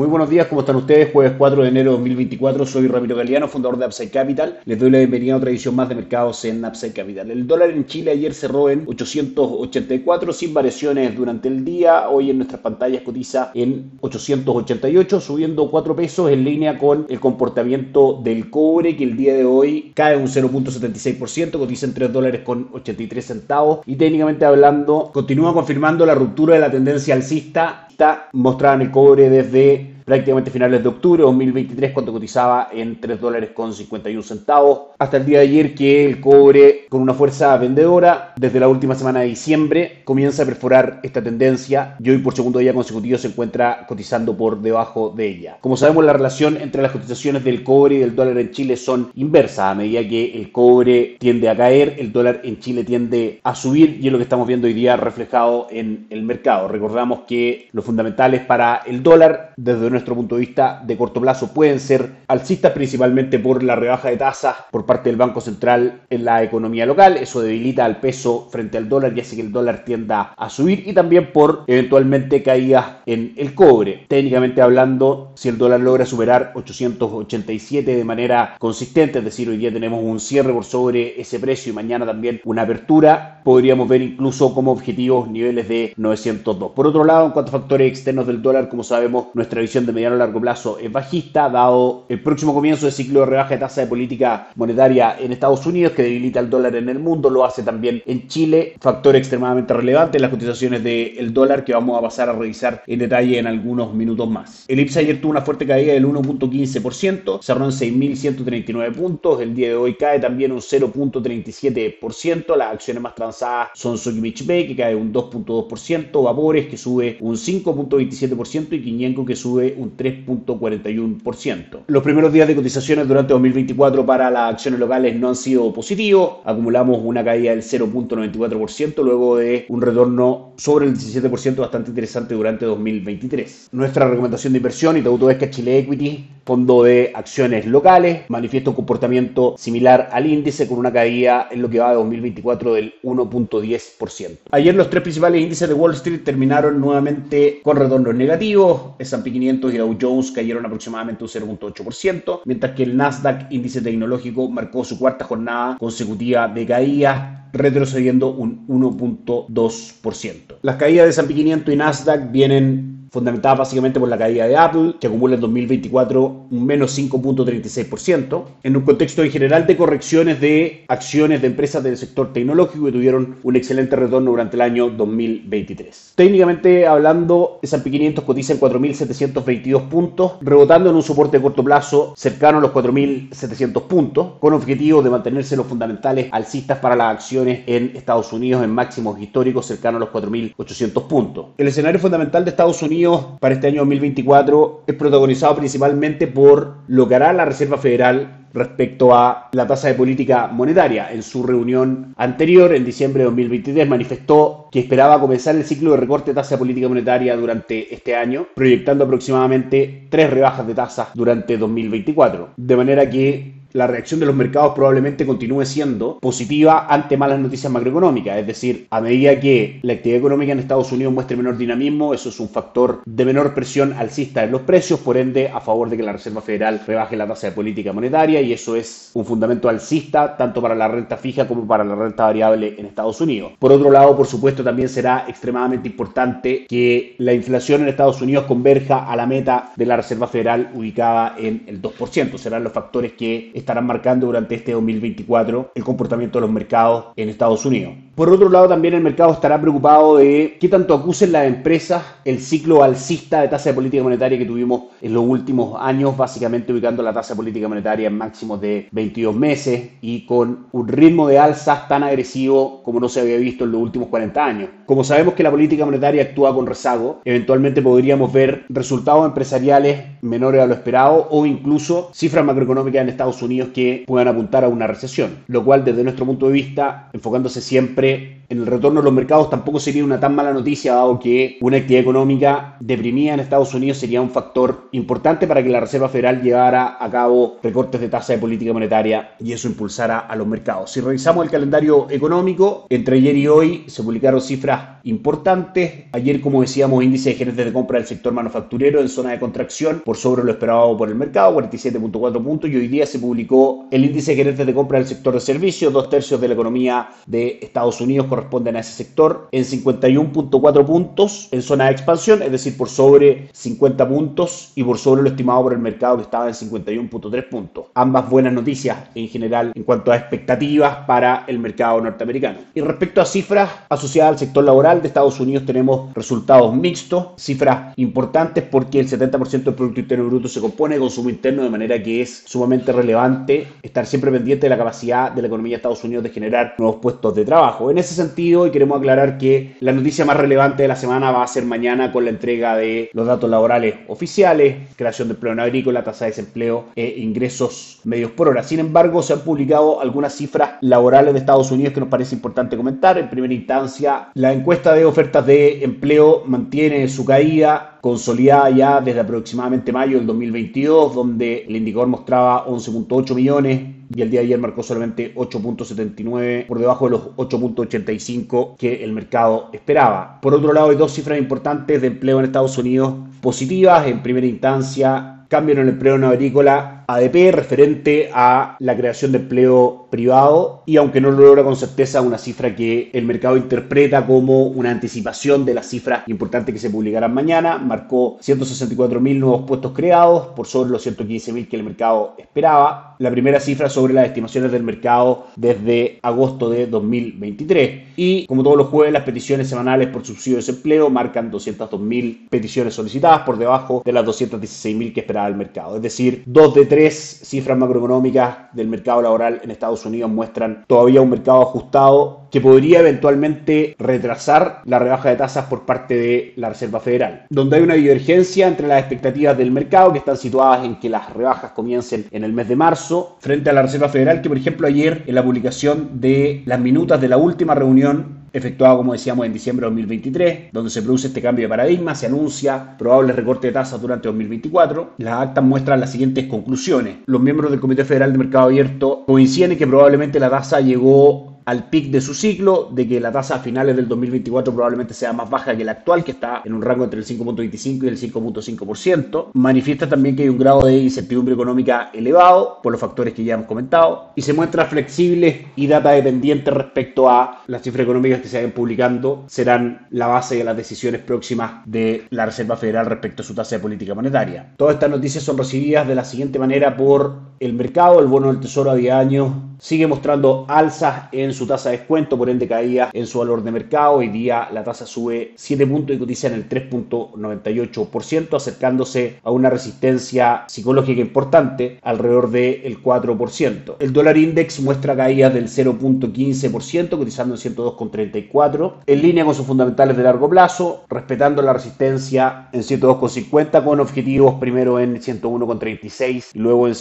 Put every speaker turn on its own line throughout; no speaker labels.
Muy buenos días, ¿cómo están ustedes? Jueves 4 de enero de 2024, soy Ramiro Galeano, fundador de Upside Capital. Les doy la bienvenida a otra edición más de mercados en Upside Capital. El dólar en Chile ayer cerró en 884 sin variaciones durante el día. Hoy en nuestras pantallas cotiza en 888, subiendo 4 pesos en línea con el comportamiento del cobre que el día de hoy cae un 0.76%, cotiza en 3 dólares con 83 centavos y técnicamente hablando continúa confirmando la ruptura de la tendencia alcista mostrada en el cobre desde prácticamente finales de octubre de 2023 cuando cotizaba en 3 dólares con 51 centavos hasta el día de ayer que el cobre con una fuerza vendedora desde la última semana de diciembre comienza a perforar esta tendencia y hoy por segundo día consecutivo se encuentra cotizando por debajo de ella. Como sabemos la relación entre las cotizaciones del cobre y del dólar en Chile son inversas a medida que el cobre tiende a caer el dólar en Chile tiende a subir y es lo que estamos viendo hoy día reflejado en el mercado. Recordamos que los fundamentales para el dólar desde nuestro nuestro punto de vista de corto plazo pueden ser alcistas principalmente por la rebaja de tasas por parte del Banco Central en la economía local. Eso debilita al peso frente al dólar y hace que el dólar tienda a subir y también por eventualmente caídas en el cobre. Técnicamente hablando, si el dólar logra superar 887 de manera consistente, es decir, hoy día tenemos un cierre por sobre ese precio y mañana también una apertura, podríamos ver incluso como objetivos niveles de 902. Por otro lado, en cuanto a factores externos del dólar, como sabemos, nuestra visión de mediano a largo plazo es bajista, dado el próximo comienzo del ciclo de rebaja de tasa de política monetaria en Estados Unidos, que debilita el dólar en el mundo, lo hace también en Chile, factor extremadamente relevante en las cotizaciones del dólar que vamos a pasar a revisar en detalle en algunos minutos más. El IPSA ayer tuvo una fuerte caída del 1.15%, cerró en 6.139 puntos, el día de hoy cae también un 0.37%, las acciones más transadas son Sokimich Bay, que cae un 2.2%, Vapores, que sube un 5.27% y Quiñenco, que sube un 3.41%. Los primeros días de cotizaciones durante 2024 para las acciones locales no han sido positivos. Acumulamos una caída del 0.94% luego de un retorno sobre el 17% bastante interesante durante 2023. Nuestra recomendación de inversión, y todo es Chile Equity, fondo de acciones locales, manifiesta un comportamiento similar al índice con una caída en lo que va de 2024 del 1.10%. Ayer los tres principales índices de Wall Street terminaron nuevamente con retornos negativos. S&P 500 y Dow Jones cayeron aproximadamente un 0.8%, mientras que el Nasdaq índice tecnológico marcó su cuarta jornada consecutiva de caída retrocediendo un 1.2%. Las caídas de S&P 500 y Nasdaq vienen fundamentada básicamente por la caída de Apple, que acumula en 2024 un menos 5.36%, en un contexto en general de correcciones de acciones de empresas del sector tecnológico que tuvieron un excelente retorno durante el año 2023. Técnicamente hablando, S&P 500 cotiza en 4.722 puntos, rebotando en un soporte de corto plazo cercano a los 4.700 puntos, con objetivo de mantenerse los fundamentales alcistas para las acciones en Estados Unidos en máximos históricos cercanos a los 4.800 puntos. El escenario fundamental de Estados Unidos para este año 2024 es protagonizado principalmente por lo que hará la Reserva Federal respecto a la tasa de política monetaria. En su reunión anterior, en diciembre de 2023, manifestó que esperaba comenzar el ciclo de recorte de tasa de política monetaria durante este año, proyectando aproximadamente tres rebajas de tasas durante 2024. De manera que la reacción de los mercados probablemente continúe siendo positiva ante malas noticias macroeconómicas. Es decir, a medida que la actividad económica en Estados Unidos muestre menor dinamismo, eso es un factor de menor presión alcista en los precios, por ende a favor de que la Reserva Federal rebaje la tasa de política monetaria y eso es un fundamento alcista tanto para la renta fija como para la renta variable en Estados Unidos. Por otro lado, por supuesto, también será extremadamente importante que la inflación en Estados Unidos converja a la meta de la Reserva Federal ubicada en el 2%. Serán los factores que estarán marcando durante este 2024 el comportamiento de los mercados en Estados Unidos. Por otro lado, también el mercado estará preocupado de qué tanto acusen las empresas el ciclo alcista de tasa de política monetaria que tuvimos en los últimos años, básicamente ubicando la tasa de política monetaria en máximos de 22 meses y con un ritmo de alzas tan agresivo como no se había visto en los últimos 40 años. Como sabemos que la política monetaria actúa con rezago, eventualmente podríamos ver resultados empresariales menores a lo esperado o incluso cifras macroeconómicas en Estados Unidos que puedan apuntar a una recesión, lo cual desde nuestro punto de vista, enfocándose siempre en el retorno de los mercados tampoco sería una tan mala noticia, dado que una actividad económica deprimida en Estados Unidos sería un factor importante para que la Reserva Federal llevara a cabo recortes de tasa de política monetaria y eso impulsara a los mercados. Si revisamos el calendario económico, entre ayer y hoy se publicaron cifras importantes. Ayer, como decíamos, índice de gerentes de compra del sector manufacturero en zona de contracción por sobre lo esperado por el mercado, 47.4 puntos, y hoy día se publicó el índice de gerentes de compra del sector de servicios, dos tercios de la economía de Estados Unidos corresponden a ese sector, en 51.4 puntos en zona de expansión, es decir, por sobre 50 puntos y por sobre lo estimado por el mercado que estaba en 51.3 puntos. Ambas buenas noticias en general en cuanto a expectativas para el mercado norteamericano. Y respecto a cifras asociadas al sector laboral de Estados Unidos tenemos resultados mixtos, cifras importantes porque el 70% del Producto Interno Bruto se compone de consumo interno, de manera que es sumamente relevante estar siempre pendiente de la capacidad de la economía de Estados Unidos de generar nuevos puestos de trabajo. En ese sentido, y queremos aclarar que la noticia más relevante de la semana va a ser mañana con la entrega de los datos laborales oficiales, creación de empleo en agrícola, tasa de desempleo e ingresos medios por hora. Sin embargo, se han publicado algunas cifras laborales de Estados Unidos que nos parece importante comentar. En primera instancia, la encuesta de ofertas de empleo mantiene su caída consolidada ya desde aproximadamente mayo del 2022, donde el indicador mostraba 11.8 millones y el día de ayer marcó solamente 8.79 por debajo de los 8.85 que el mercado esperaba. Por otro lado, hay dos cifras importantes de empleo en Estados Unidos positivas. En primera instancia, cambio en el empleo no agrícola ADP referente a la creación de empleo privado y aunque no lo logra con certeza una cifra que el mercado interpreta como una anticipación de las cifras importantes que se publicarán mañana, marcó 164.000 nuevos puestos creados por sobre los 115.000 que el mercado esperaba, la primera cifra sobre las estimaciones del mercado desde agosto de 2023 y como todos los jueves las peticiones semanales por subsidio de desempleo marcan 202.000 peticiones solicitadas por debajo de las 216.000 que esperaba el mercado, es decir, dos de tres cifras macroeconómicas del mercado laboral en Estados Unidos muestran todavía un mercado ajustado que podría eventualmente retrasar la rebaja de tasas por parte de la Reserva Federal, donde hay una divergencia entre las expectativas del mercado que están situadas en que las rebajas comiencen en el mes de marzo, frente a la Reserva Federal que, por ejemplo, ayer en la publicación de las minutas de la última reunión efectuado, como decíamos, en diciembre de 2023, donde se produce este cambio de paradigma, se anuncia probable recorte de tasas durante 2024. Las actas muestran las siguientes conclusiones. Los miembros del Comité Federal de Mercado Abierto coinciden en que probablemente la tasa llegó al pic de su ciclo, de que la tasa a finales del 2024 probablemente sea más baja que la actual, que está en un rango entre el 5.25 y el 5.5%. Manifiesta también que hay un grado de incertidumbre económica elevado, por los factores que ya hemos comentado, y se muestra flexible y data dependiente respecto a las cifras económicas que se vayan publicando, serán la base de las decisiones próximas de la Reserva Federal respecto a su tasa de política monetaria. Todas estas noticias son recibidas de la siguiente manera por el mercado, el bono del tesoro a 10 años sigue mostrando alzas en su tasa de descuento, por ende caída en su valor de mercado. Hoy día la tasa sube 7 puntos y cotiza en el 3.98%, acercándose a una resistencia psicológica importante alrededor del 4%. El dólar index muestra caídas del 0.15%, cotizando en 102.34, en línea con sus fundamentales de largo plazo, respetando la resistencia en 102.50 con objetivos primero en 101.36 y luego en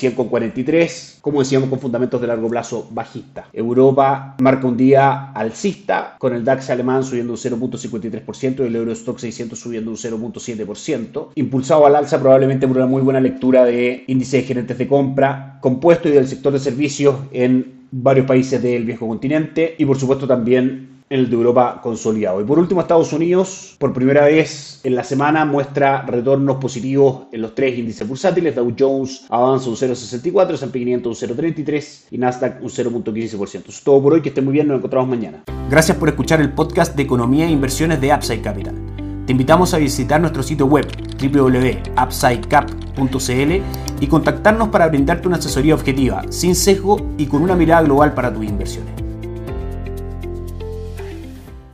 100.43, como decíamos con fundamentos de largo plazo bajista. Europa marca un día alcista, con el DAX alemán subiendo un 0.53% y el Eurostock 600 subiendo un 0.7%, impulsado al alza probablemente por una muy buena lectura de índice de gerentes de compra compuesto y del sector de servicios en varios países del viejo continente y por supuesto también el de Europa consolidado. Y por último, Estados Unidos, por primera vez en la semana, muestra retornos positivos en los tres índices bursátiles. Dow Jones avanza un 0,64, S&P 500 un 0,33 y Nasdaq un 0,15%. Eso es todo por hoy, que estén muy bien, nos encontramos mañana.
Gracias por escuchar el podcast de Economía e Inversiones de Upside Capital. Te invitamos a visitar nuestro sitio web www.upsidecap.cl y contactarnos para brindarte una asesoría objetiva, sin sesgo y con una mirada global para tus inversiones.